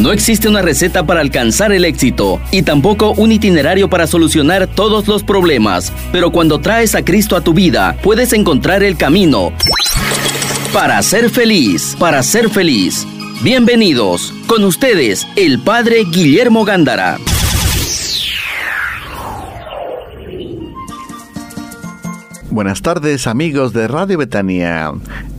No existe una receta para alcanzar el éxito y tampoco un itinerario para solucionar todos los problemas, pero cuando traes a Cristo a tu vida, puedes encontrar el camino para ser feliz, para ser feliz. Bienvenidos, con ustedes, el Padre Guillermo Gándara. Buenas tardes amigos de Radio Betania.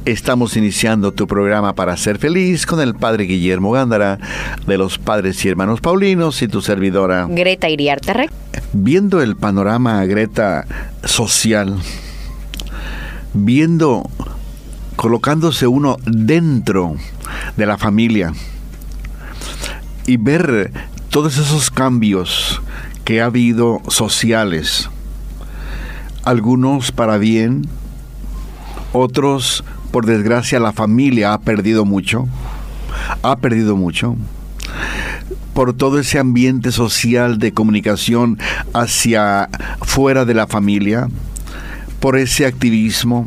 Estamos iniciando tu programa para ser feliz con el Padre Guillermo Gándara de los Padres y Hermanos Paulinos y tu servidora Greta Iriarte Viendo el panorama, Greta, social, viendo, colocándose uno dentro de la familia y ver todos esos cambios que ha habido sociales, algunos para bien, otros, por desgracia, la familia ha perdido mucho, ha perdido mucho por todo ese ambiente social de comunicación hacia fuera de la familia, por ese activismo,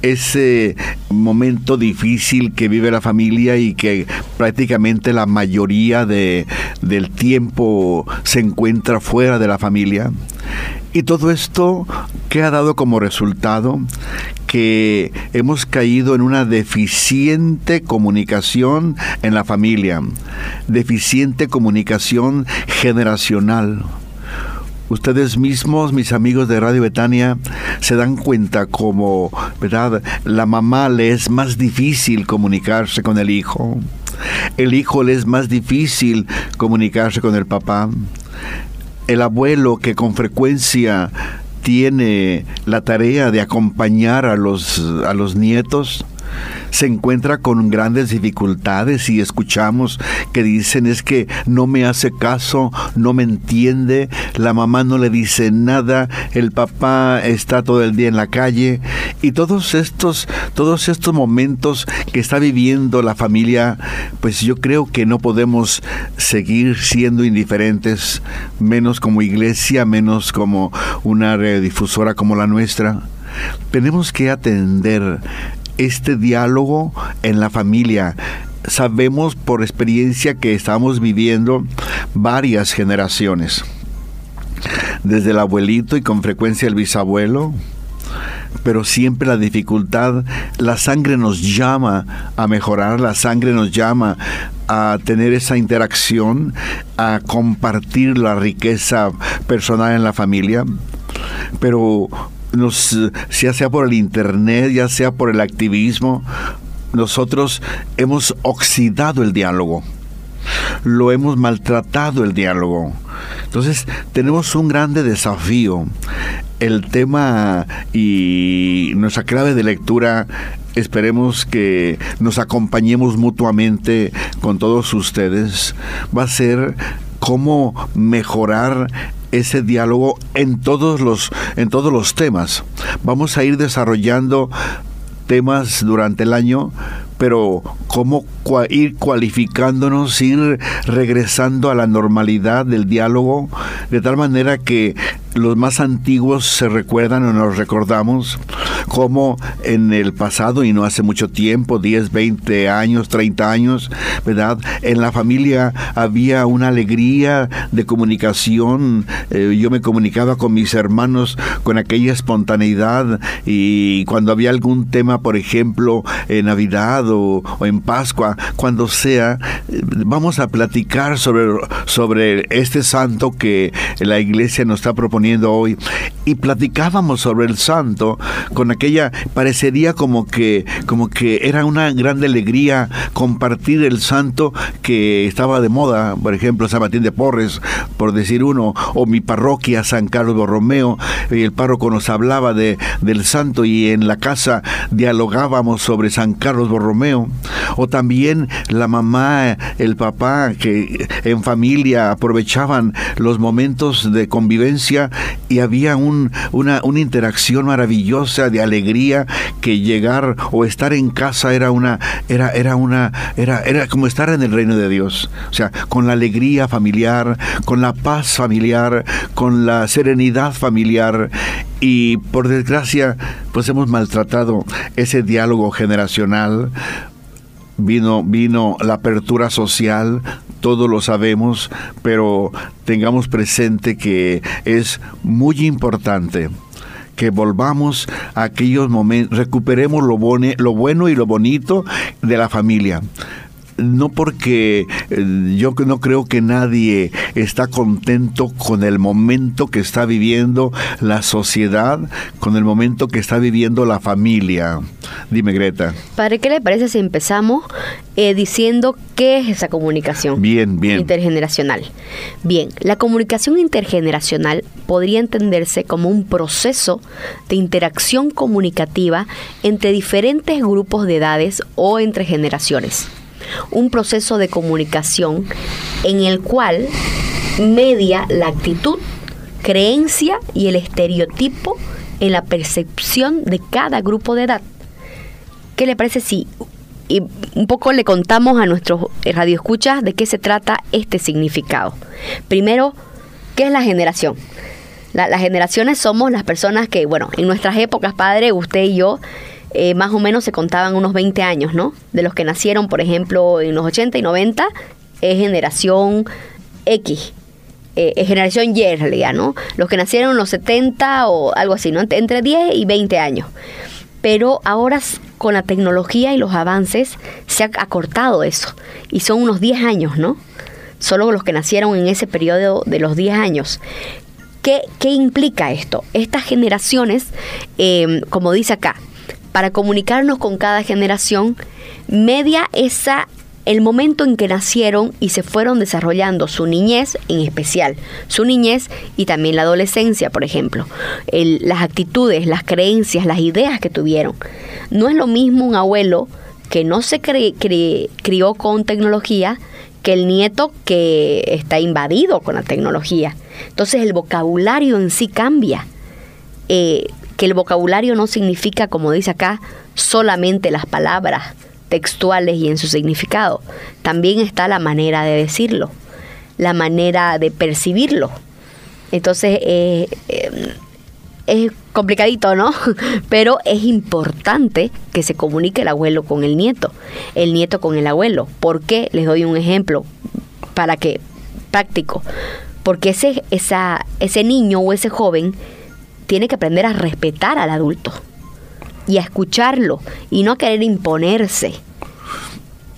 ese momento difícil que vive la familia y que prácticamente la mayoría de, del tiempo se encuentra fuera de la familia. Y todo esto que ha dado como resultado que hemos caído en una deficiente comunicación en la familia, deficiente comunicación generacional. Ustedes mismos, mis amigos de Radio Betania, se dan cuenta como, ¿verdad? La mamá le es más difícil comunicarse con el hijo. El hijo le es más difícil comunicarse con el papá. El abuelo que con frecuencia tiene la tarea de acompañar a los, a los nietos, se encuentra con grandes dificultades y escuchamos que dicen es que no me hace caso, no me entiende, la mamá no le dice nada, el papá está todo el día en la calle y todos estos todos estos momentos que está viviendo la familia, pues yo creo que no podemos seguir siendo indiferentes, menos como iglesia, menos como una radiodifusora como la nuestra. Tenemos que atender este diálogo en la familia. Sabemos por experiencia que estamos viviendo varias generaciones, desde el abuelito y con frecuencia el bisabuelo, pero siempre la dificultad, la sangre nos llama a mejorar, la sangre nos llama a tener esa interacción, a compartir la riqueza personal en la familia, pero nos, ya sea por el Internet, ya sea por el activismo, nosotros hemos oxidado el diálogo, lo hemos maltratado el diálogo. Entonces tenemos un grande desafío. El tema y nuestra clave de lectura esperemos que nos acompañemos mutuamente con todos ustedes. Va a ser cómo mejorar ese diálogo en todos los en todos los temas. Vamos a ir desarrollando temas durante el año, pero cómo ir cualificándonos, ir regresando a la normalidad del diálogo, de tal manera que los más antiguos se recuerdan o nos recordamos cómo en el pasado y no hace mucho tiempo, 10, 20 años, 30 años, ¿verdad? En la familia había una alegría de comunicación. Eh, yo me comunicaba con mis hermanos con aquella espontaneidad y cuando había algún tema, por ejemplo, en Navidad o, en Pascua, cuando sea, vamos a platicar sobre, sobre este santo que la iglesia nos está proponiendo hoy. Y platicábamos sobre el santo con aquella, parecería como que, como que era una gran alegría compartir el santo que estaba de moda, por ejemplo, San Martín de Porres, por decir uno, o mi parroquia, San Carlos Borromeo, y el párroco nos hablaba de, del santo y en la casa dialogábamos sobre San Carlos Borromeo, o también la mamá, el papá, que en familia aprovechaban los momentos de convivencia y había un, una, una interacción maravillosa de alegría que llegar o estar en casa era una era era una era era como estar en el reino de Dios, o sea, con la alegría familiar, con la paz familiar, con la serenidad familiar. Y por desgracia pues hemos maltratado ese diálogo generacional vino, vino la apertura social, todos lo sabemos, pero tengamos presente que es muy importante que volvamos a aquellos momentos, recuperemos lo, lo bueno y lo bonito de la familia no porque eh, yo no creo que nadie está contento con el momento que está viviendo la sociedad, con el momento que está viviendo la familia. Dime, Greta. Padre, ¿qué le parece si empezamos eh, diciendo qué es esa comunicación? Bien, bien. Intergeneracional. Bien, la comunicación intergeneracional podría entenderse como un proceso de interacción comunicativa entre diferentes grupos de edades o entre generaciones un proceso de comunicación en el cual media la actitud, creencia y el estereotipo en la percepción de cada grupo de edad. ¿Qué le parece si y un poco le contamos a nuestros radioescuchas de qué se trata este significado? Primero, ¿qué es la generación? las generaciones somos las personas que, bueno, en nuestras épocas, padre, usted y yo, eh, más o menos se contaban unos 20 años, ¿no? De los que nacieron, por ejemplo, en los 80 y 90, es generación X. Eh, es generación Y ¿no? Los que nacieron en los 70 o algo así, ¿no? Entre 10 y 20 años. Pero ahora con la tecnología y los avances se ha acortado eso. Y son unos 10 años, ¿no? Solo los que nacieron en ese periodo de los 10 años. ¿Qué, qué implica esto? Estas generaciones, eh, como dice acá, para comunicarnos con cada generación, media esa el momento en que nacieron y se fueron desarrollando su niñez en especial, su niñez y también la adolescencia, por ejemplo, las actitudes, las creencias, las ideas que tuvieron. No es lo mismo un abuelo que no se crió con tecnología que el nieto que está invadido con la tecnología. Entonces el vocabulario en sí cambia. Eh, que el vocabulario no significa, como dice acá, solamente las palabras textuales y en su significado. También está la manera de decirlo, la manera de percibirlo. Entonces, eh, eh, es complicadito, ¿no? Pero es importante que se comunique el abuelo con el nieto, el nieto con el abuelo. ¿Por qué? Les doy un ejemplo para que práctico. Porque ese, esa, ese niño o ese joven tiene que aprender a respetar al adulto y a escucharlo y no a querer imponerse.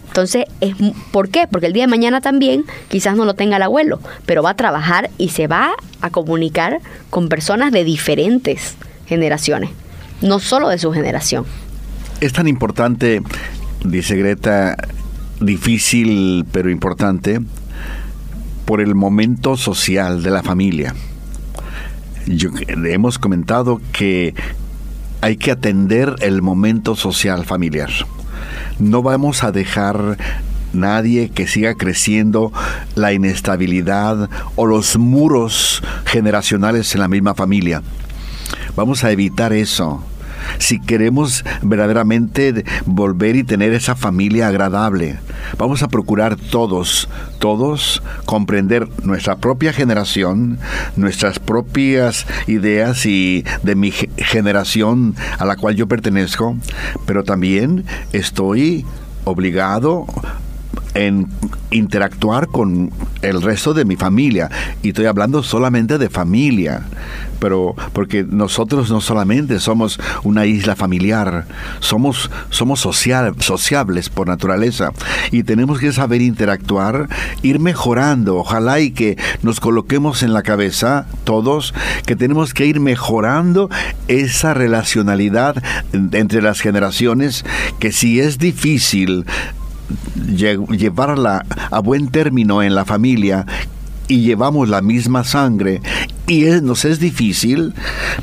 Entonces, es, ¿por qué? Porque el día de mañana también quizás no lo tenga el abuelo, pero va a trabajar y se va a comunicar con personas de diferentes generaciones, no solo de su generación. Es tan importante, dice Greta, difícil pero importante, por el momento social de la familia hemos comentado que hay que atender el momento social familiar. No vamos a dejar nadie que siga creciendo la inestabilidad o los muros generacionales en la misma familia. Vamos a evitar eso si queremos verdaderamente volver y tener esa familia agradable. Vamos a procurar todos, todos comprender nuestra propia generación, nuestras propias ideas y de mi generación a la cual yo pertenezco, pero también estoy obligado en interactuar con el resto de mi familia. Y estoy hablando solamente de familia, pero porque nosotros no solamente somos una isla familiar, somos, somos social, sociables por naturaleza y tenemos que saber interactuar, ir mejorando. Ojalá y que nos coloquemos en la cabeza todos que tenemos que ir mejorando esa relacionalidad entre las generaciones, que si es difícil llevarla a buen término en la familia y llevamos la misma sangre y nos es difícil,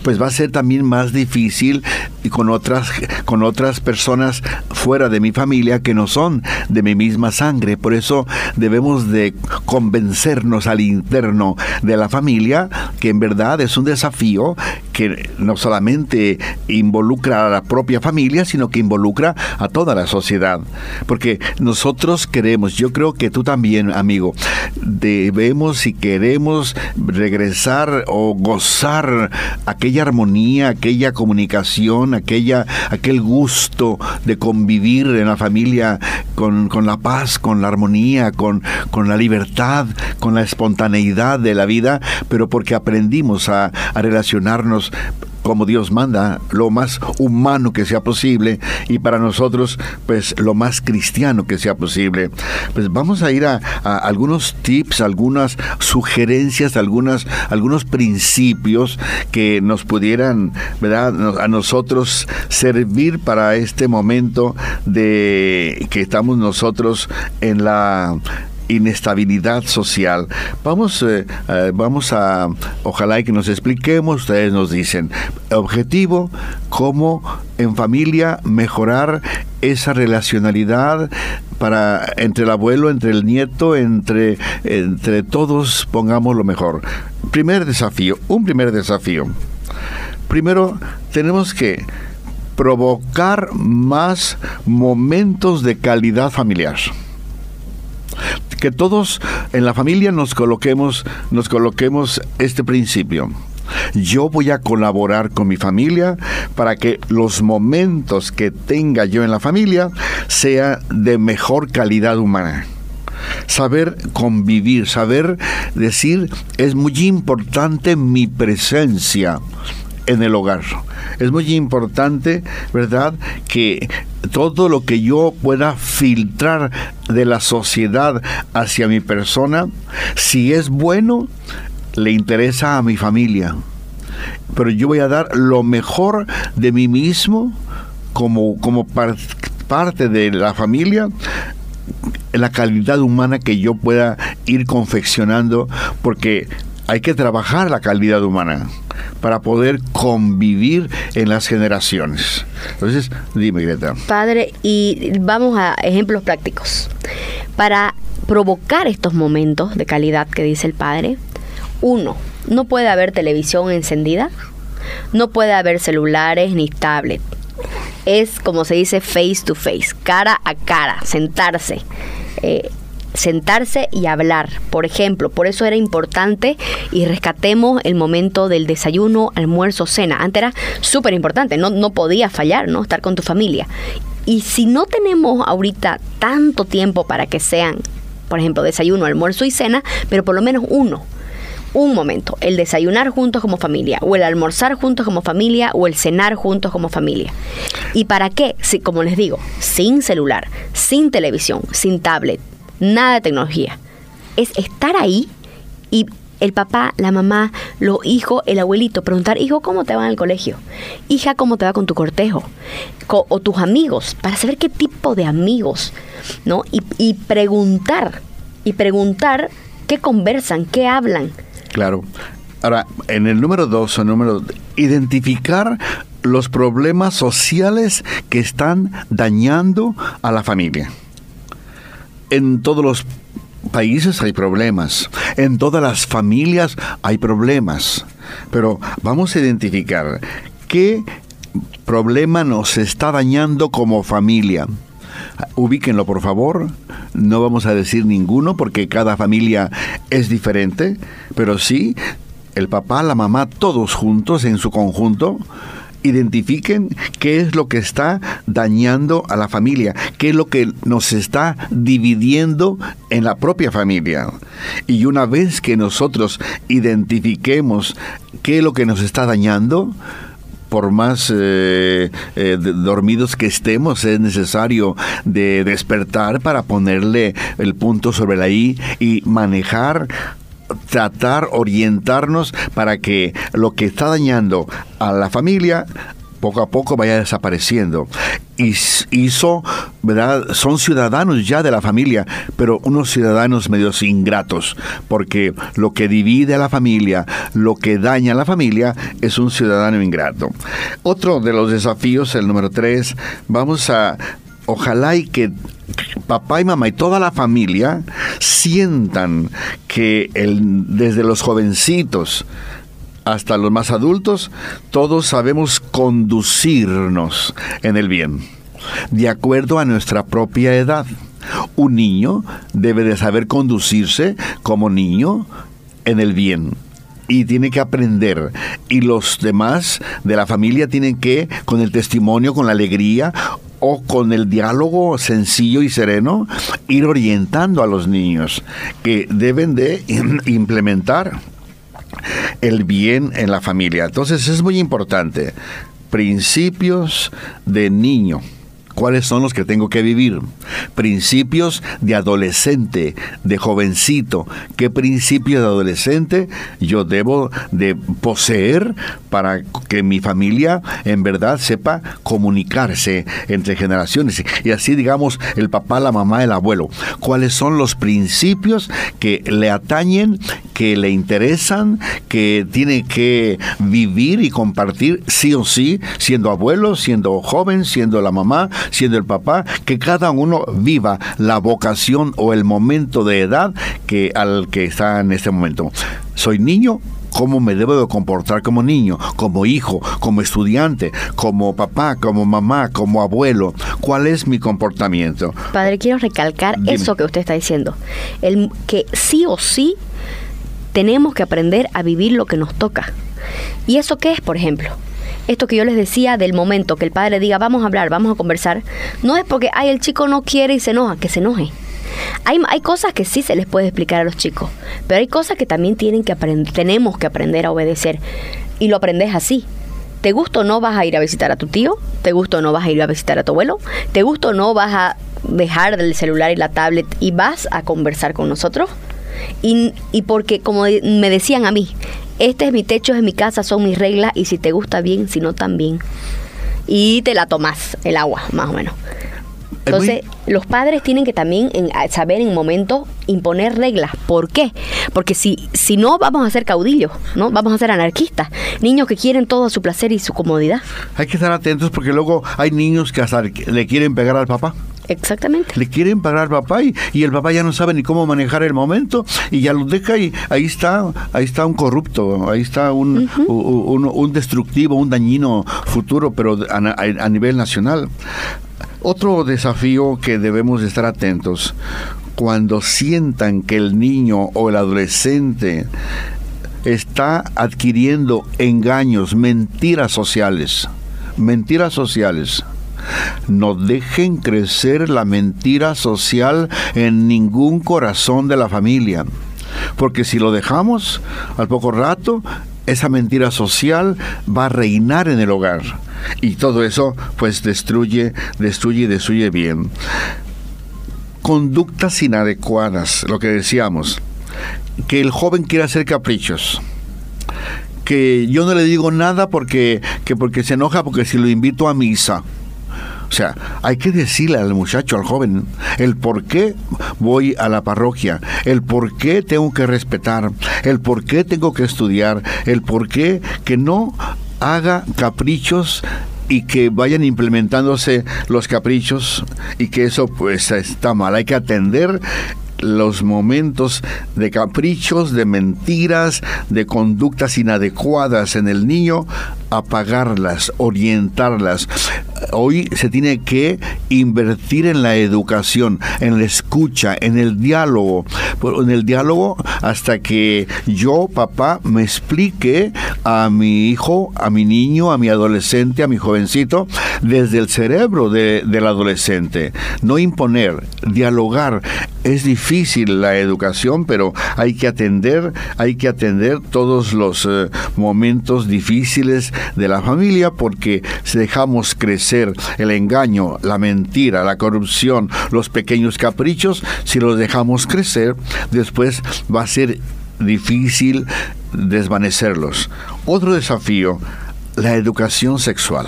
pues va a ser también más difícil con otras, con otras personas fuera de mi familia que no son de mi misma sangre. Por eso debemos de convencernos al interno de la familia que en verdad es un desafío que no solamente involucra a la propia familia, sino que involucra a toda la sociedad. Porque nosotros queremos, yo creo que tú también, amigo, debemos y queremos regresar o gozar aquella armonía, aquella comunicación, aquella, aquel gusto de convivir en la familia con, la paz, con la armonía, con, con la libertad, con la espontaneidad de la vida, pero porque aprendimos a relacionarnos como Dios manda, lo más humano que sea posible y para nosotros pues lo más cristiano que sea posible. Pues vamos a ir a, algunos tips, algunas sugerencias, algunas, algunos principios que nos pudieran, ¿verdad? A nosotros servir para este momento de que estamos nosotros en la inestabilidad social. Vamos, eh, eh, vamos a, ojalá y que nos expliquemos, ustedes nos dicen, objetivo, cómo en familia mejorar esa relacionalidad para entre el abuelo, entre el nieto, entre, entre todos pongamos lo mejor. Primer desafío, un primer desafío. Primero, tenemos que provocar más momentos de calidad familiar que todos en la familia nos coloquemos, nos coloquemos este principio. Yo voy a colaborar con mi familia para que los momentos que tenga yo en la familia sea de mejor calidad humana saber convivir, saber decir, es muy importante mi presencia en el hogar. Es muy importante, ¿verdad?, que todo lo que yo pueda filtrar de la sociedad hacia mi persona, si es bueno, le interesa a mi familia. Pero yo voy a dar lo mejor de mí mismo como, como parte de la familia la calidad humana que yo pueda ir confeccionando, porque hay que trabajar la calidad humana para poder convivir en las generaciones. Entonces, dime, Greta. Padre, y vamos a ejemplos prácticos. Para provocar estos momentos de calidad que dice el Padre, uno, no puede haber televisión encendida, no puede haber celulares ni tablet. Es como se dice face to face, cara a cara, sentarse. Eh, sentarse y hablar. Por ejemplo, por eso era importante y rescatemos el momento del desayuno, almuerzo, cena. Antes era súper importante, no, no podía fallar, ¿no? Estar con tu familia. Y si no tenemos ahorita tanto tiempo para que sean, por ejemplo, desayuno, almuerzo y cena, pero por lo menos uno, un momento, el desayunar juntos como familia, o el almorzar juntos como familia, o el cenar juntos como familia. ¿Y para qué? Si, como les digo, sin celular, sin televisión, sin tablet, nada de tecnología. Es estar ahí y el papá, la mamá, los hijos, el abuelito, preguntar, hijo, ¿cómo te va en el colegio? Hija, ¿cómo te va con tu cortejo? o tus amigos, para saber qué tipo de amigos, ¿no? Y, preguntar, y preguntar qué conversan, qué hablan. Claro. Ahora, en el número dos, o número, identificar los problemas sociales que están dañando a la familia en todos los países hay problemas, en todas las familias hay problemas, pero vamos a identificar qué problema nos está dañando como familia. Ubíquenlo, por favor. No vamos a decir ninguno porque cada familia es diferente, pero sí, el papá, la mamá, todos juntos en su conjunto, identifiquen qué es lo que está dañando a la familia, qué es lo que nos está dividiendo en la propia familia. Y una vez que nosotros identifiquemos qué es lo que nos está dañando, por más eh, eh, dormidos que estemos, es necesario de despertar para ponerle el punto sobre la I y manejar tratar, orientarnos para que lo que está dañando a la familia poco a poco vaya desapareciendo. Y hizo, ¿verdad? Son ciudadanos ya de la familia, pero unos ciudadanos medios ingratos, porque lo que divide a la familia, lo que daña a la familia, es un ciudadano ingrato. Otro de los desafíos, el número tres, vamos a ojalá y que papá y mamá y toda la familia sientan que el, desde los jovencitos hasta los más adultos, todos sabemos conducirnos en el bien, de acuerdo a nuestra propia edad. Un niño debe de saber conducirse como niño en el bien y tiene que aprender. Y los demás de la familia tienen que, con el testimonio, con la alegría o con el diálogo sencillo y sereno, ir orientando a los niños que deben de implementar el bien en la familia. Entonces es muy importante. Principios de niño cuáles son los que tengo que vivir. Principios de adolescente, de jovencito. ¿Qué principios de adolescente yo debo de poseer para que mi familia en verdad sepa comunicarse entre generaciones? Y así digamos el papá, la mamá, el abuelo. ¿Cuáles son los principios que le atañen, que le interesan, que tiene que vivir y compartir sí o sí, siendo abuelo, siendo joven, siendo la mamá, siendo el papá, que cada uno viva la vocación o el momento de edad que al que está en este momento. Soy niño, cómo me debo de comportar como niño, como hijo, como estudiante, como papá, como mamá, como abuelo. ¿Cuál es mi comportamiento? Padre, quiero recalcar eso que usted está diciendo. El que sí o sí tenemos que aprender a vivir lo que nos toca. ¿Y eso qué es, por ejemplo? Esto que yo les decía del momento que el padre diga, vamos a hablar, vamos a conversar, no es porque, ay, el chico no quiere y se enoja, que se enoje. Hay, hay cosas que sí se les puede explicar a los chicos, pero hay cosas que también tienen que tenemos que aprender a obedecer. Y lo aprendes así. ¿Te gusta o no vas a ir a visitar a tu tío? ¿Te gusta o no vas a ir a visitar a tu abuelo? ¿Te gusta o no vas a dejar del celular y la tablet y vas a conversar con nosotros? Y, y porque, como me decían a mí, este es mi techo, es mi casa, son mis reglas y si te gusta bien, si no también. Y te la tomas, el agua, más o menos. Entonces, los padres tienen que también saber en momentos imponer reglas. ¿Por qué? Porque si, si no, vamos a ser caudillos, ¿no? Vamos a ser anarquistas. Niños que quieren todo a su placer y su comodidad. Hay que estar atentos porque luego hay niños que hasta le quieren pegar al papá. Exactamente. Le quieren pagar al papá y, el papá ya no sabe ni cómo manejar el momento y ya lo deja y ahí está, ahí está un corrupto, ahí está un, un, destructivo, un dañino futuro, pero a, nivel nacional. Otro desafío que debemos estar atentos cuando sientan que el niño o el adolescente está adquiriendo engaños, mentiras sociales, mentiras sociales no dejen crecer la mentira social en ningún corazón de la familia. Porque si lo dejamos, al poco rato, esa mentira social va a reinar en el hogar. Y todo eso pues destruye, destruye y destruye bien. Conductas inadecuadas, lo que decíamos. Que el joven quiera hacer caprichos que yo no le digo nada porque, que porque se enoja porque si lo invito a misa. O sea, hay que decirle al muchacho, al joven, el por qué voy a la parroquia, el por qué tengo que respetar, el por qué tengo que estudiar, el por qué que no haga caprichos y que vayan implementándose los caprichos y que eso pues está mal. Hay que atender los momentos de caprichos, de mentiras, de conductas inadecuadas en el niño, apagarlas, orientarlas. Hoy se tiene que invertir en la educación, en la escucha, en el diálogo, en el diálogo hasta que yo, papá, me explique a mi hijo, a mi niño, a mi adolescente, a mi jovencito, desde el cerebro del adolescente. No imponer, dialogar. Es difícil la educación, pero hay que atender, hay que atender todos los eh, momentos difíciles de la familia porque dejamos crecer el engaño, la mentira, la corrupción, los pequeños caprichos, si los dejamos crecer, después va a ser difícil desvanecerlos. Otro desafío, la educación sexual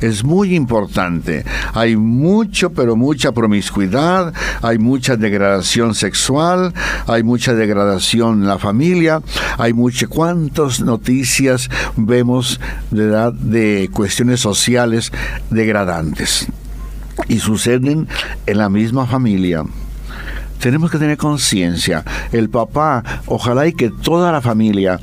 es muy importante. Hay mucho, pero mucha promiscuidad, hay mucha degradación sexual, hay mucha degradación en la familia, hay muchas, cuántas noticias vemos de, de cuestiones sociales degradantes y suceden en la misma familia tenemos que tener conciencia. El papá, ojalá y que toda la familia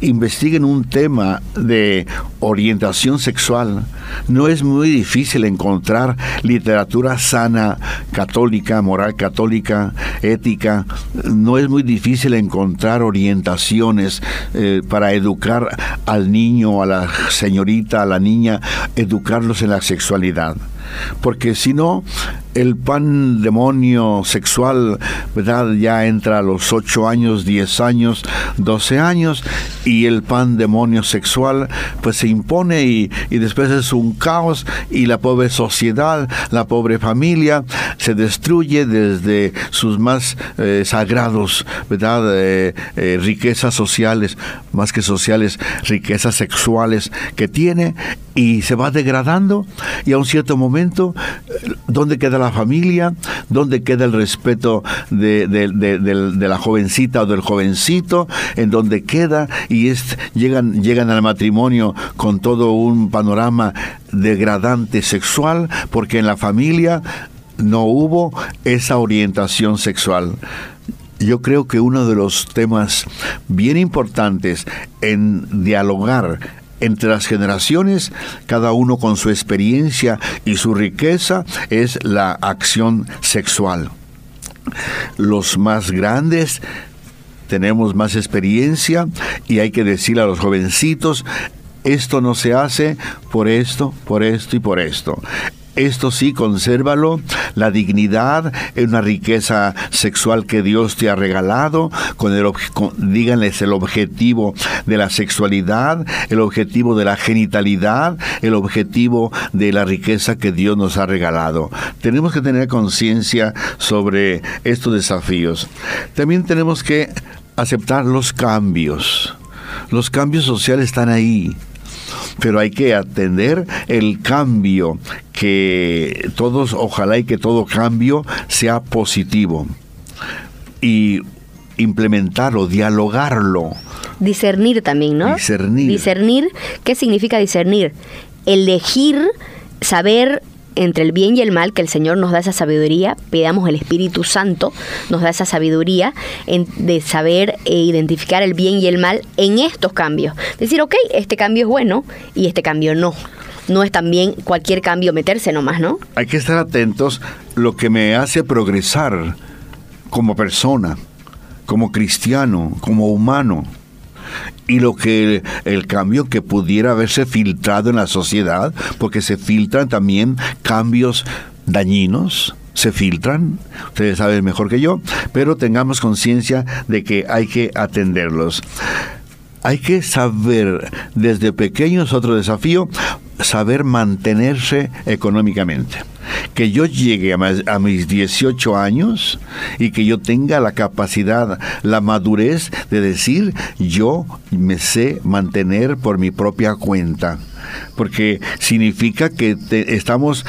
investiguen un tema de orientación sexual, no es muy difícil encontrar literatura sana, católica, moral católica, ética. No es muy difícil encontrar orientaciones eh, para educar al niño, a la señorita, a la niña, educarlos en la sexualidad porque si no, el pan demonio sexual, ¿verdad? Ya entra a los 8 años, 10 años, 12 años, y el pan demonio sexual, pues se impone y, después es un caos, y la pobre sociedad, la pobre familia, se destruye desde sus más eh, sagrados, ¿verdad? Eh, eh, riquezas sociales, más que sociales, riquezas sexuales que tiene, y se va degradando, y a un cierto momento, ¿dónde queda la familia? ¿Dónde queda el respeto de, la jovencita o del jovencito? ¿En dónde queda? Y llegan, llegan al matrimonio con todo un panorama degradante sexual, porque en la familia no hubo esa orientación sexual yo creo que uno de los temas bien importantes en dialogar entre las generaciones, cada uno con su experiencia y su riqueza, es la acción sexual. Los más grandes tenemos más experiencia y hay que decirle a los jovencitos, esto no se hace por esto, por esto y por esto. Esto sí, consérvalo. La dignidad es una riqueza sexual que Dios te ha regalado. Con el, díganles el objetivo de la sexualidad, el objetivo de la genitalidad, el objetivo de la riqueza que Dios nos ha regalado. Tenemos que tener conciencia sobre estos desafíos. También tenemos que aceptar los cambios. Los cambios sociales están ahí pero hay que atender el cambio, que todos, ojalá y que todo cambio sea positivo. Y implementarlo, dialogarlo. Discernir también, ¿no? Discernir. Discernir, ¿qué significa discernir? Elegir, saber entre el bien y el mal, que el Señor nos da esa sabiduría, pidamos el Espíritu Santo, nos da esa sabiduría de saber e identificar el bien y el mal en estos cambios. Decir, ok, este cambio es bueno y este cambio no. No es también cualquier cambio meterse nomás, ¿no? Hay que estar atentos lo que me hace progresar como persona, como cristiano, como humano y lo que el cambio que pudiera haberse filtrado en la sociedad, porque se filtran también cambios dañinos, se filtran, ustedes saben mejor que yo, pero tengamos conciencia de que hay que atenderlos. Hay que saber, desde pequeños, otro desafío, saber mantenerse económicamente que yo llegue a, mis 18 años y que yo tenga la capacidad, la madurez de decir, yo me sé mantener por mi propia cuenta. Porque significa que estamos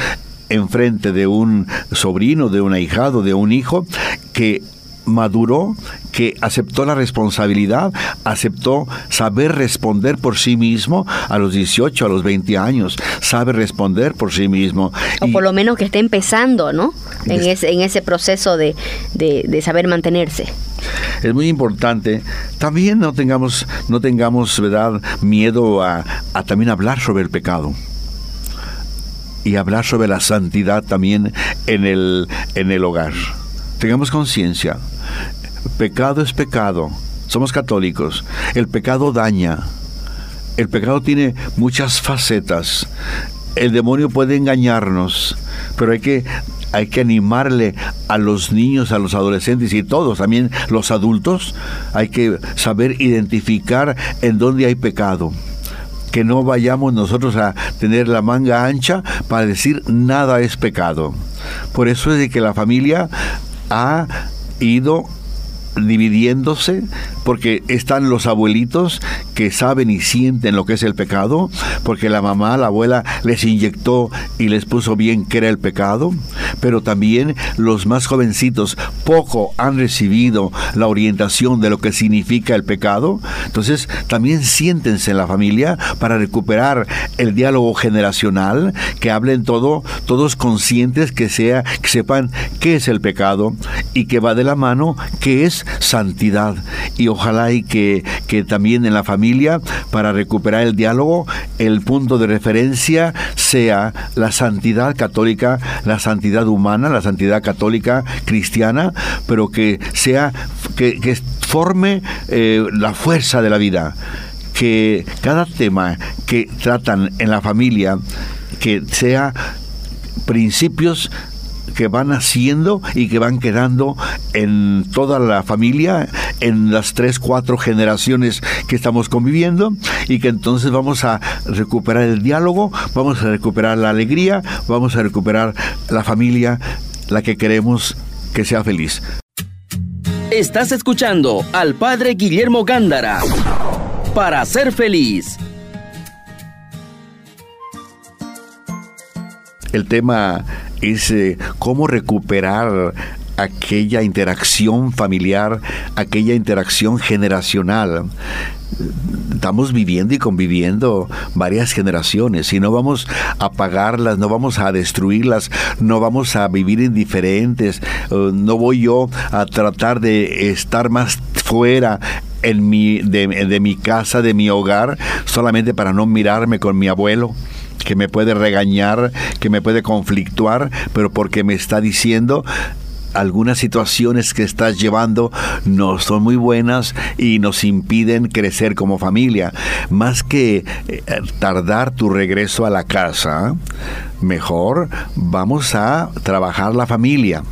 enfrente de un sobrino, de un ahijado, de un hijo que maduró, que aceptó la responsabilidad, aceptó saber responder por sí mismo a los 18, a los 20 años, sabe responder por sí mismo. O por lo menos que esté empezando, ¿no? En, ese, en ese proceso de, saber mantenerse. Es muy importante. También no tengamos, no tengamos ¿verdad? miedo a, a también hablar sobre el pecado y hablar sobre la santidad también en el, en el hogar. Tengamos conciencia. Pecado es pecado. Somos católicos. El pecado daña. El pecado tiene muchas facetas. El demonio puede engañarnos, pero hay que hay que animarle a los niños, a los adolescentes y todos, también los adultos, hay que saber identificar en dónde hay pecado. Que no vayamos nosotros a tener la manga ancha para decir nada es pecado. Por eso es de que la familia ha ido dividiéndose porque están los abuelitos que saben y sienten lo que es el pecado, porque la mamá, la abuela les inyectó y les puso bien que era el pecado, pero también los más jovencitos poco han recibido la orientación de lo que significa el pecado, entonces también siéntense en la familia para recuperar el diálogo generacional, que hablen todo, todos conscientes que sea que sepan qué es el pecado y que va de la mano qué es santidad. Y ojalá y que, que también en la familia, para recuperar el diálogo, el punto de referencia sea la santidad católica, la santidad humana, la santidad católica cristiana, pero que sea, que, que forme eh, la fuerza de la vida que cada tema que tratan en la familia que sea principios que van haciendo y que van quedando en toda la familia, en las tres, cuatro generaciones que estamos conviviendo y que entonces vamos a recuperar el diálogo, vamos a recuperar la alegría, vamos a recuperar la familia, la que queremos que sea feliz. Estás escuchando al Padre Guillermo Gándara para ser feliz. El tema es eh, cómo recuperar aquella interacción familiar, aquella interacción generacional. Estamos viviendo y conviviendo varias generaciones y no vamos a apagarlas, no vamos a destruirlas, no vamos a vivir indiferentes. Uh, no voy yo a tratar de estar más fuera en mi, de mi casa, de mi hogar, solamente para no mirarme con mi abuelo que me puede regañar, que me puede conflictuar, pero porque me está diciendo algunas situaciones que estás llevando no son muy buenas y nos impiden crecer como familia. Más que eh, tardar tu regreso a la casa, mejor vamos a trabajar la familia.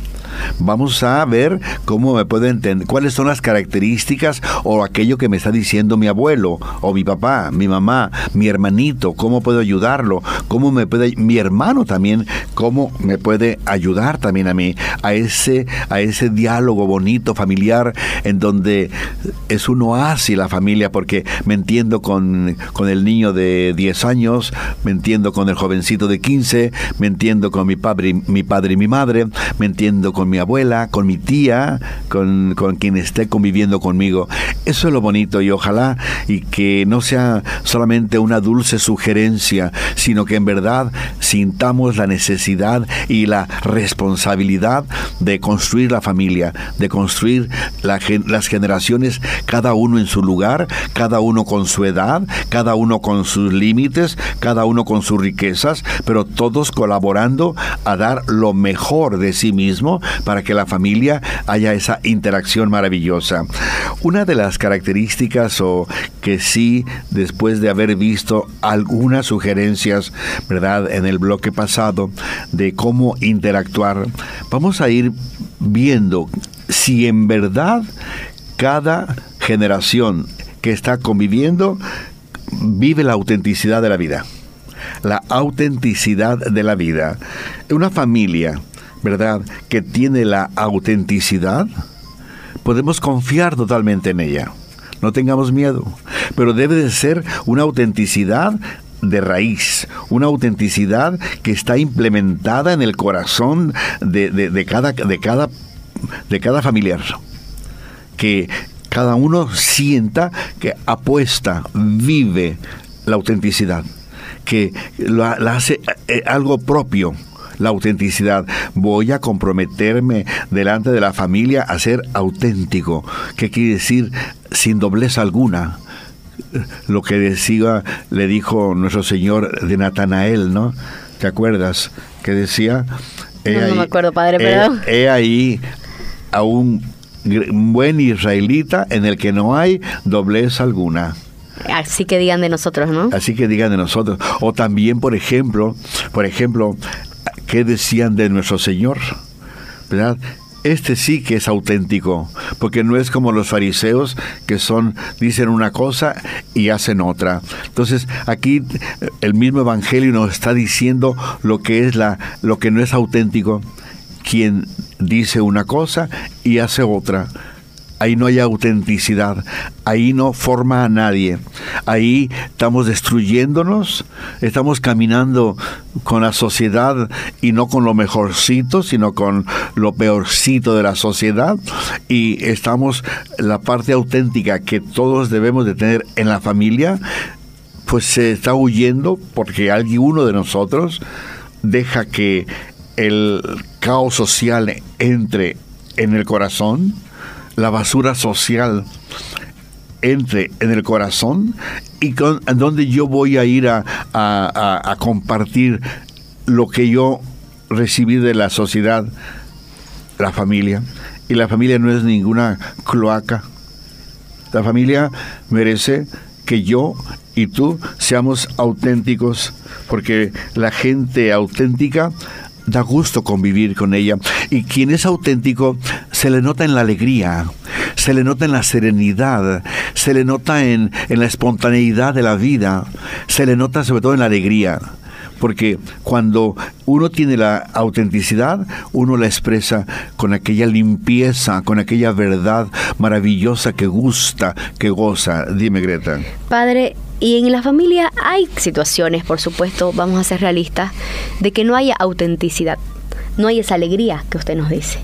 Vamos a ver cómo me puedo entender, cuáles son las características o aquello que me está diciendo mi abuelo o mi papá, mi mamá, mi hermanito, cómo puedo ayudarlo, cómo me puede, mi hermano también, cómo me puede ayudar también a mí, a ese, a ese diálogo bonito, familiar, en donde es un oasis la familia, porque me entiendo con, con el niño de 10 años, me entiendo con el jovencito de 15, me entiendo con mi padre, mi padre y mi madre, me entiendo con mi abuela, con mi tía, con, con, quien esté conviviendo conmigo. Eso es lo bonito y ojalá y que no sea solamente una dulce sugerencia, sino que en verdad sintamos la necesidad y la responsabilidad de construir la familia, de construir la, las generaciones, cada uno en su lugar, cada uno con su edad, cada uno con sus límites, cada uno con sus riquezas, pero todos colaborando a dar lo mejor de sí mismo para que la familia haya esa interacción maravillosa. Una de las características o que sí, después de haber visto algunas sugerencias, ¿verdad?, en el bloque pasado de cómo interactuar, vamos a ir viendo si en verdad cada generación que está conviviendo vive la autenticidad de la vida. La autenticidad de la vida. Una familia ¿verdad?, que tiene la autenticidad, podemos confiar totalmente en ella. No tengamos miedo, pero debe de ser una autenticidad de raíz, una autenticidad que está implementada en el corazón de, cada, de, cada, de cada familiar. Que cada uno sienta que apuesta, vive la autenticidad, que la hace eh, algo propio la autenticidad. Voy a comprometerme delante de la familia a ser auténtico. ¿Qué quiere decir? Sin doblez alguna lo que decía, le dijo nuestro Señor de Natanael, ¿no? ¿Te acuerdas? Que decía... no, me acuerdo, padre, pero... He, ahí a un buen israelita en el que no hay doblez alguna. Así que digan de nosotros, ¿no? Así que digan de nosotros. O también, por ejemplo, por ejemplo, qué decían de nuestro Señor, ¿verdad? Este sí que es auténtico, porque no es como los fariseos que son dicen una cosa y hacen otra. Entonces, aquí el mismo evangelio nos está diciendo lo que es la lo que no es auténtico, quien dice una cosa y hace otra ahí no hay autenticidad, ahí no forma a nadie, ahí estamos destruyéndonos, estamos caminando con la sociedad y no con lo mejorcito, sino con lo peorcito de la sociedad. Y estamos la parte auténtica que todos debemos de tener en la familia, pues se está huyendo porque alguien, uno de nosotros, deja que el caos social entre en el corazón, la basura social entre en el corazón y con, donde yo voy a ir a, a, compartir lo que yo recibí de la sociedad, la familia. Y la familia no es ninguna cloaca. La familia merece que yo y tú seamos auténticos, porque la gente auténtica da gusto convivir con ella. Y quien es auténtico se le nota en la alegría, se le nota en la serenidad, se le nota en, en la espontaneidad de la vida, se le nota sobre todo en la alegría porque cuando uno tiene la autenticidad, uno la expresa con aquella limpieza, con aquella verdad maravillosa que gusta, que goza. Dime, Greta. Padre, y en la familia hay situaciones, por supuesto, vamos a ser realistas, de que no haya autenticidad, no hay esa alegría que usted nos dice.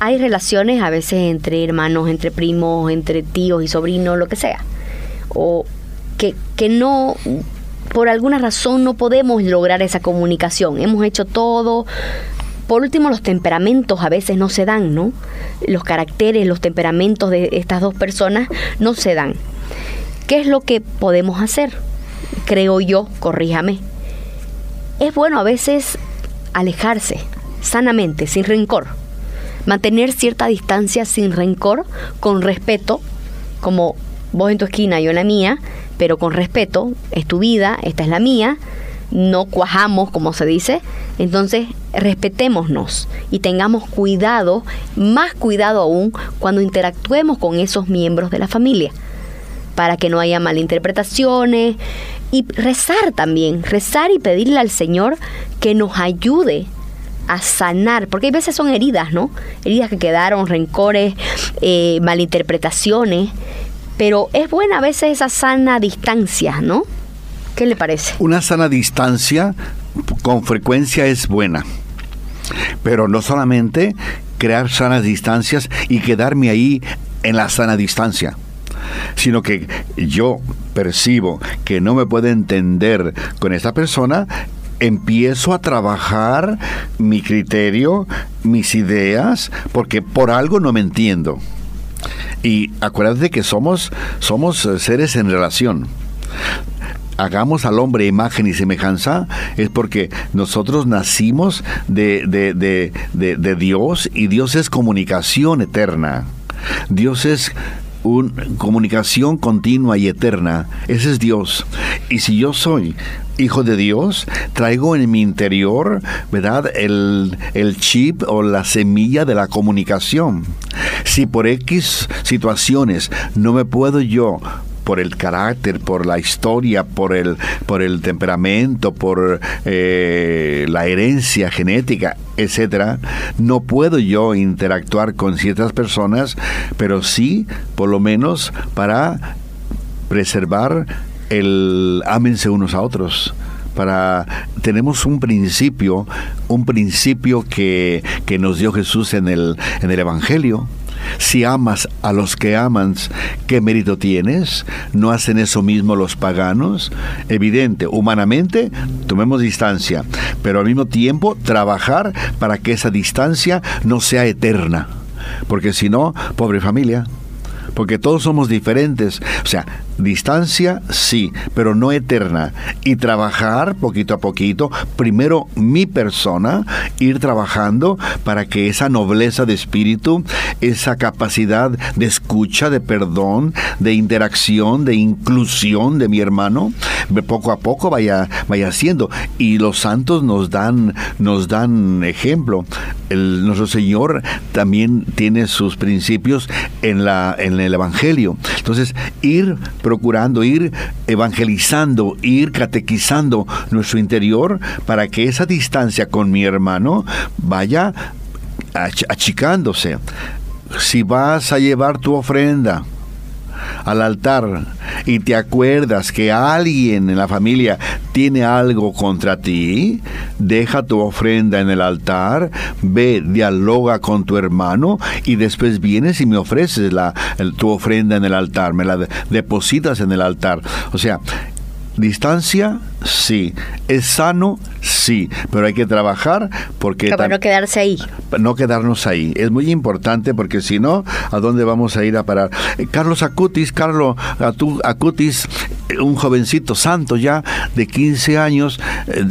Hay relaciones a veces entre hermanos, entre primos, entre tíos y sobrinos, lo que sea. O que, que no, por alguna razón no podemos lograr esa comunicación. Hemos hecho todo. Por último, los temperamentos a veces no se dan, ¿no? Los caracteres, los temperamentos de estas dos personas no se dan. ¿Qué es lo que podemos hacer? Creo yo, corríjame. Es bueno a veces alejarse sanamente, sin rencor. Mantener cierta distancia sin rencor, con respeto, como vos en tu esquina, yo en la mía, pero con respeto, es tu vida, esta es la mía, no cuajamos, como se dice, entonces respetémonos y tengamos cuidado, más cuidado aún, cuando interactuemos con esos miembros de la familia para que no haya malinterpretaciones y rezar también, rezar y pedirle al Señor que nos ayude a sanar, porque hay veces son heridas, ¿no? Heridas que quedaron, rencores, eh, malinterpretaciones, pero es buena a veces esa sana distancia, ¿no? ¿Qué le parece? Una sana distancia con frecuencia es buena, pero no solamente crear sanas distancias y quedarme ahí en la sana distancia sino que yo percibo que no me puede entender con esta persona, empiezo a trabajar mi criterio, mis ideas, porque por algo no me entiendo. Y acuérdate que somos, somos seres en relación hagamos al hombre imagen y semejanza es porque nosotros nacimos de, de, de, Dios y Dios es comunicación eterna. Dios es una comunicación continua y eterna. Ese es Dios. Y si yo soy hijo de Dios, traigo en mi interior, ¿verdad? El, el, chip o la semilla de la comunicación. Si por X situaciones no me puedo yo por el carácter, por la historia, por el, por el temperamento, por eh, la herencia genética, etcétera, no puedo yo interactuar con ciertas personas, pero sí, por lo menos, para preservar el ámense unos a otros. Para tenemos un principio, un principio que, que nos dio Jesús en el, en el Evangelio, si amas a los que aman, ¿qué mérito tienes? ¿No hacen eso mismo los paganos? Evidente, humanamente, tomemos distancia, pero al mismo tiempo trabajar para que esa distancia no sea eterna. Porque si no, pobre familia, porque todos somos diferentes. O sea, distancia sí, pero no eterna. Y trabajar poquito a poquito, primero mi persona, ir trabajando para que esa nobleza de espíritu, esa capacidad de escucha, de perdón, de interacción, de inclusión de mi hermano, poco a poco vaya, vaya haciendo. Y los santos nos dan, nos dan ejemplo. El, nuestro Señor también tiene sus principios en, la, en el Evangelio. Entonces, ir procurando, ir evangelizando, ir catequizando nuestro interior para que esa distancia con mi hermano vaya achicándose. Si vas a llevar tu ofrenda, al altar y te acuerdas que alguien en la familia tiene algo contra ti, deja tu ofrenda en el altar, ve, dialoga con tu hermano y después vienes y me ofreces la, tu ofrenda en el altar, me la depositas en el altar. O sea, Distancia, sí. ¿Es sano? Sí. Pero hay que trabajar porque... Para no quedarse ahí. No quedarnos ahí. Es muy importante porque si no, ¿a dónde vamos a ir a parar? Eh, Carlos Acutis, Carlos Acutis, eh, un jovencito santo ya de 15 años, eh,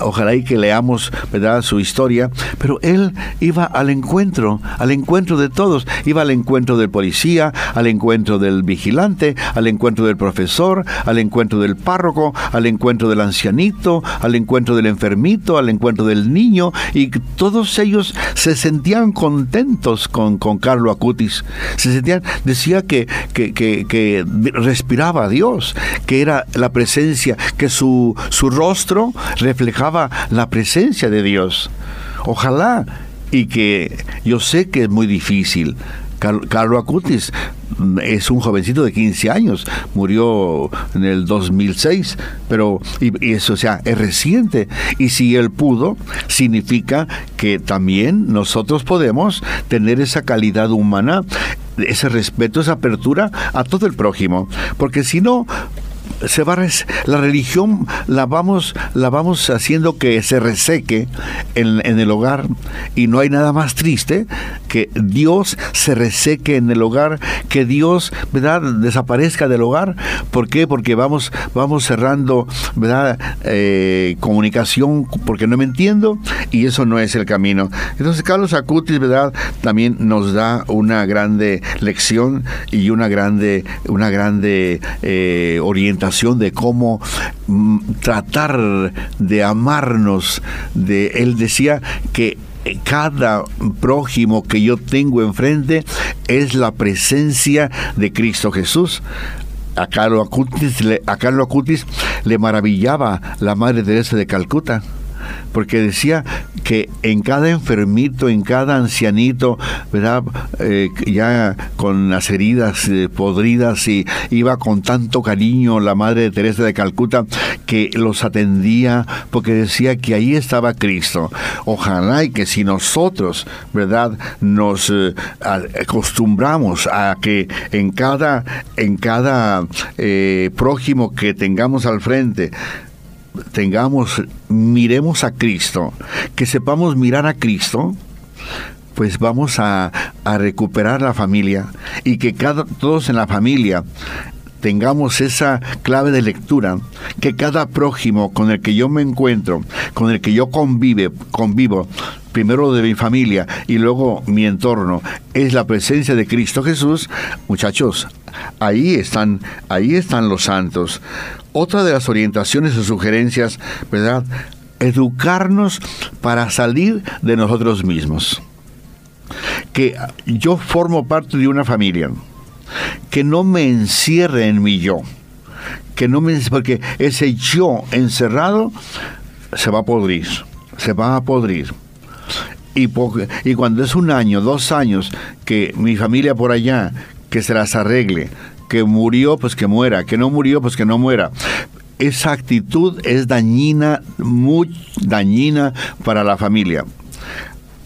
ojalá y que leamos ¿verdad? su historia, pero él iba al encuentro, al encuentro de todos. Iba al encuentro del policía, al encuentro del vigilante, al encuentro del profesor, al encuentro del párroco al encuentro del ancianito, al encuentro del enfermito, al encuentro del niño, y todos ellos se sentían contentos con, con Carlo Acutis. Se sentían, decía que, que, que, respiraba a Dios, que era la presencia, que su, su rostro reflejaba la presencia de Dios. Ojalá y que yo sé que es muy difícil, Carlo Acutis es un jovencito de 15 años, murió en el 2006, pero y, eso, sea, es reciente. Y si él pudo, significa que también nosotros podemos tener esa calidad humana, ese respeto, esa apertura a todo el prójimo. Porque si no, se va la religión la vamos la vamos haciendo que se reseque en, en, el hogar y no hay nada más triste que Dios se reseque en el hogar que Dios verdad desaparezca del hogar. ¿por qué? porque vamos vamos cerrando verdad eh, comunicación porque no me entiendo y eso no es el camino. Entonces Carlos Acutis también nos da una grande lección y una grande una grande eh, orientación de cómo mm, tratar de amarnos. De, él decía que cada prójimo que yo tengo enfrente es la presencia de Cristo Jesús. A Carlo Acutis le maravillaba la Madre Teresa de Calcuta porque decía que en cada enfermito, en cada ancianito, ¿verdad? Eh, ya con las heridas eh, podridas y iba con tanto cariño la Madre de Teresa de Calcuta que los atendía porque decía que ahí estaba Cristo. Ojalá y que si nosotros, ¿verdad? Nos eh, acostumbramos a que en cada, en cada prójimo que tengamos al frente, tengamos, miremos a Cristo, que sepamos mirar a Cristo, pues vamos a, recuperar la familia y que cada, todos en la familia tengamos esa clave de lectura, que cada prójimo con el que yo me encuentro, con el que yo convive, convivo, primero de mi familia y luego mi entorno, es la presencia de Cristo Jesús, muchachos, ahí están, ahí están los santos. Otra de las orientaciones o sugerencias, ¿verdad? Educarnos para salir de nosotros mismos. Que yo formo parte de una familia. Que no me encierre en mi yo. Que no me porque ese yo encerrado se va a podrir. Se va a podrir. Y, cuando es un año, dos años, que mi familia por allá, que se las arregle, que murió, pues que muera, que no murió, pues que no muera. Esa actitud es dañina, muy dañina para la familia.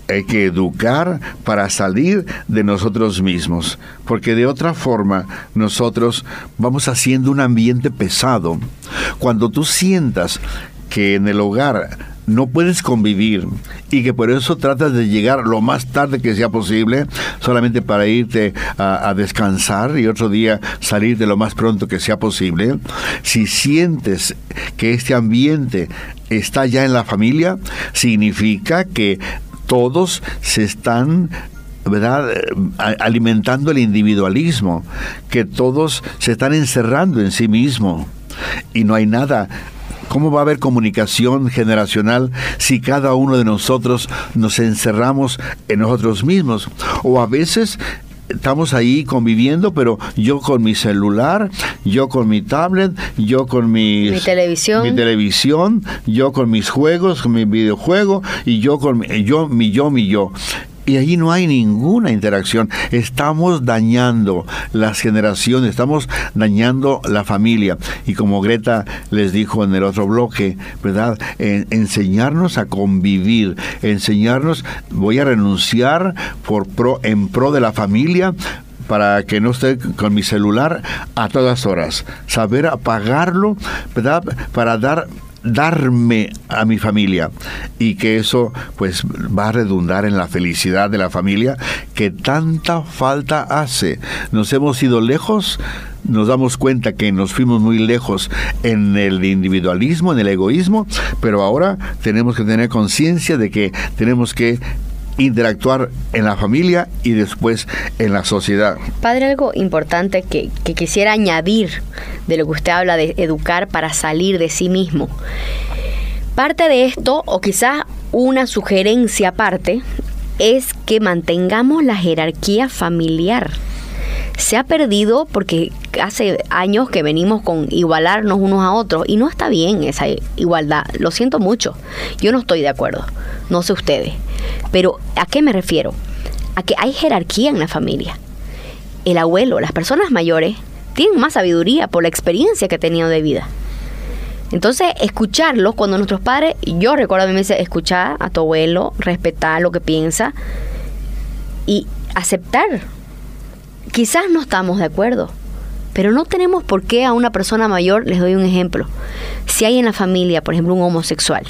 Hay que educar para salir de nosotros mismos, porque de otra forma nosotros vamos haciendo un ambiente pesado. Cuando tú sientas que en el hogar no puedes convivir y que por eso tratas de llegar lo más tarde que sea posible, solamente para irte a, descansar y otro día salir de lo más pronto que sea posible, si sientes que este ambiente está ya en la familia, significa que todos se están ¿verdad? alimentando el individualismo, que todos se están encerrando en sí mismo y no hay nada ¿Cómo va a haber comunicación generacional si cada uno de nosotros nos encerramos en nosotros mismos? O a veces estamos ahí conviviendo, pero yo con mi celular, yo con mi tablet, yo con mi televisión, mi televisión, yo con mis juegos, con mi videojuego y yo con mi, yo, mi yo, mi yo y allí no hay ninguna interacción. Estamos dañando las generaciones, estamos dañando la familia. Y como Greta les dijo en el otro bloque, ¿verdad? enseñarnos a convivir, enseñarnos, voy a renunciar por pro, en pro de la familia para que no esté con mi celular a todas horas. Saber apagarlo, ¿verdad? Para dar darme a mi familia y que eso pues va a redundar en la felicidad de la familia que tanta falta hace. Nos hemos ido lejos nos damos cuenta que nos fuimos muy lejos en el individualismo, en el egoísmo, pero ahora tenemos que tener conciencia de que tenemos que interactuar en la familia y después en la sociedad. Padre, algo importante que, quisiera añadir de lo que usted habla de educar para salir de sí mismo. Parte de esto, o quizás una sugerencia aparte, es que mantengamos la jerarquía familiar. Se ha perdido porque hace años que venimos con igualarnos unos a otros y no está bien esa igualdad. Lo siento mucho. Yo no estoy de acuerdo. No sé ustedes. Pero ¿a qué me refiero? A que hay jerarquía en la familia. El abuelo, las personas mayores, tienen más sabiduría por la experiencia que tenido de vida. Entonces, escucharlo cuando nuestros padres, yo recuerdo a mí me dice, escuchar a tu abuelo, respetar lo que piensa y aceptar. Quizás no estamos de acuerdo, pero no tenemos por qué a una persona mayor, les doy un ejemplo, si hay en la familia, por ejemplo, un homosexual,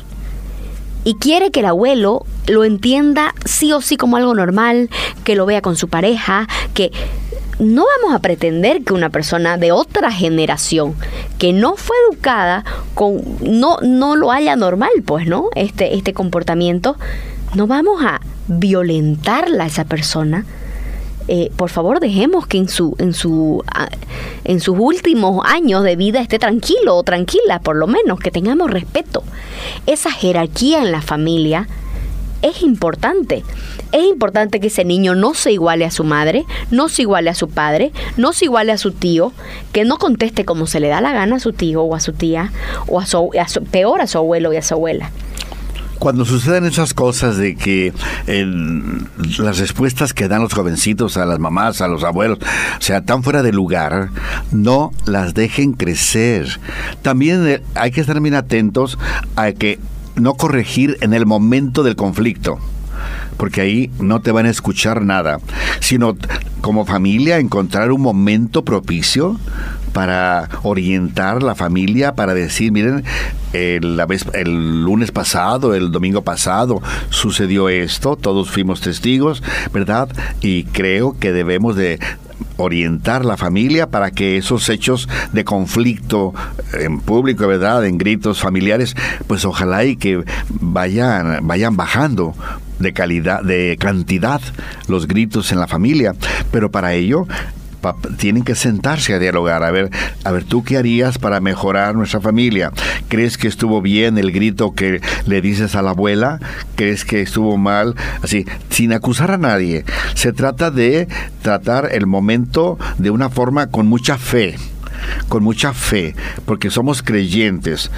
y quiere que el abuelo lo entienda sí o sí como algo normal, que lo vea con su pareja, que no vamos a pretender que una persona de otra generación que no fue educada con no no lo haya normal, pues, ¿no? Este este comportamiento no vamos a violentarla a esa persona eh, por favor dejemos que en su en su en sus últimos años de vida esté tranquilo o tranquila por lo menos que tengamos respeto. Esa jerarquía en la familia es importante. Es importante que ese niño no se iguale a su madre, no se iguale a su padre, no se iguale a su tío, que no conteste como se le da la gana a su tío o a su tía, o a su, a su peor a su abuelo y a su abuela cuando suceden esas cosas de que las respuestas que dan los jovencitos a las mamás, a los abuelos, sea, tan fuera de lugar, no las dejen crecer. También eh, hay que estar bien atentos a que no corregir en el momento del conflicto porque ahí no te van a escuchar nada, sino como familia encontrar un momento propicio para orientar la familia, para decir, miren, el, la vez, el lunes pasado, el domingo pasado, sucedió esto, todos fuimos testigos, ¿verdad? Y creo que debemos de orientar la familia para que esos hechos de conflicto en público, ¿verdad? En gritos familiares, pues ojalá y que vayan, vayan bajando de calidad, de cantidad los gritos en la familia. Pero para ello tienen que sentarse a dialogar, a ver, a ver, ¿tú qué harías para mejorar nuestra familia? ¿Crees que estuvo bien el grito que le dices a la abuela? ¿Crees que estuvo mal? Así, sin acusar a nadie. Se trata de tratar el momento de una forma con mucha fe con mucha fe, porque somos creyentes.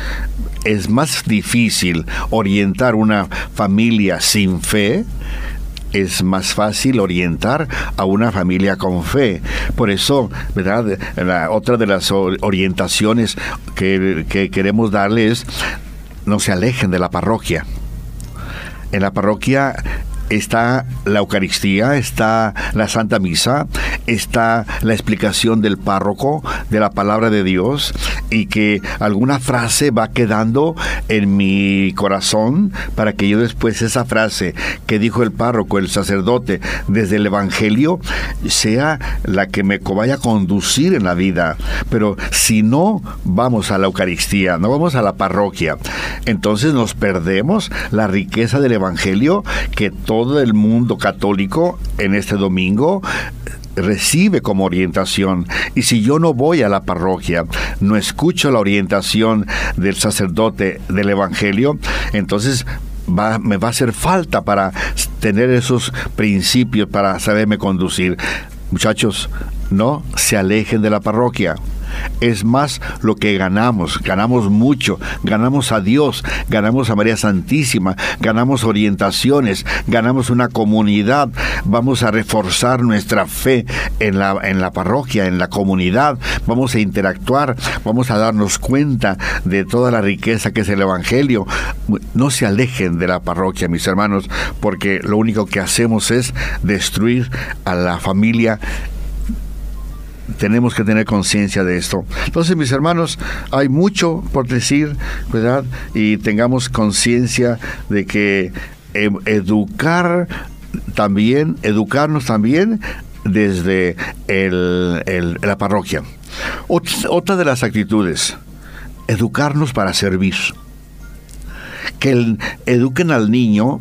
Es más difícil orientar una familia sin fe es más fácil orientar a una familia con fe. Por eso, ¿verdad? La, otra de las orientaciones que, que queremos darles es no se alejen de la parroquia. En la parroquia está la Eucaristía, está la Santa Misa, está la explicación del párroco de la palabra de Dios y que alguna frase va quedando en mi corazón para que yo después esa frase que dijo el párroco, el sacerdote, desde el Evangelio, sea la que me vaya a conducir en la vida. Pero si no vamos a la Eucaristía, no vamos a la parroquia, entonces nos perdemos la riqueza del Evangelio que todo el mundo católico en este domingo recibe como orientación. Y si yo no voy a la parroquia, no escucho la orientación del sacerdote del Evangelio, entonces me va a hacer falta para tener esos principios, para saberme conducir. Muchachos, no se alejen de la parroquia es más lo que ganamos. Ganamos mucho, ganamos a Dios, ganamos a María Santísima, ganamos orientaciones, ganamos una comunidad, vamos a reforzar nuestra fe en la, en la parroquia, en la comunidad, vamos a interactuar, vamos a darnos cuenta de toda la riqueza que es el Evangelio. No se alejen de la parroquia, mis hermanos, porque lo único que hacemos es destruir a la familia tenemos que tener conciencia de esto. Entonces, mis hermanos, hay mucho por decir, ¿verdad? Y tengamos conciencia de que eh, educar también, educarnos también desde la parroquia. Otra de las actitudes, educarnos para servir. Que eduquen al niño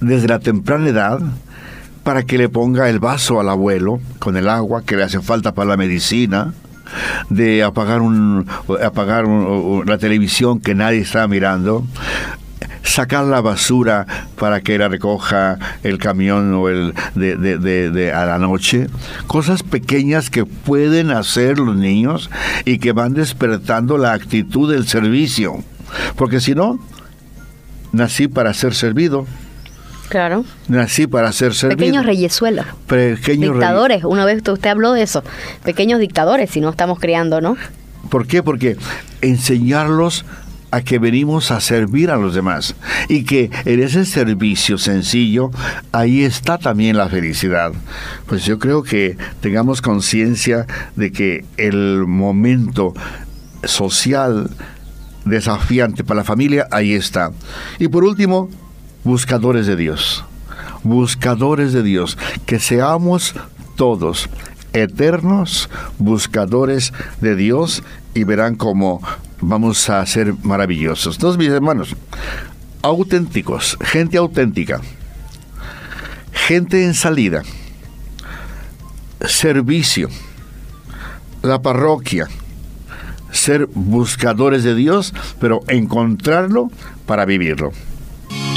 desde la temprana edad para que le ponga el vaso al abuelo con el agua que le hace falta para la medicina, de apagar un apagar la televisión que nadie está mirando, sacar la basura para que la recoja el camión o el de, de, a la noche, cosas pequeñas que pueden hacer los niños y que van despertando la actitud del servicio, porque si no, nací para ser servido. Claro. Nací para ser servido. Pequeños reyesuelos. Pequeños dictadores. Una vez usted habló de eso. Pequeños dictadores, si no estamos creando, ¿no? ¿Por qué? Porque enseñarlos a que venimos a servir a los demás y que en ese servicio sencillo ahí está también la felicidad. Pues yo creo que tengamos conciencia de que el momento social desafiante para la familia ahí está. Y por último, buscadores de Dios. Buscadores de Dios, que seamos todos eternos buscadores de Dios y verán cómo vamos a ser maravillosos. Entonces, mis hermanos, auténticos, gente auténtica, gente en salida, servicio, la parroquia, ser buscadores de Dios, pero encontrarlo para vivirlo.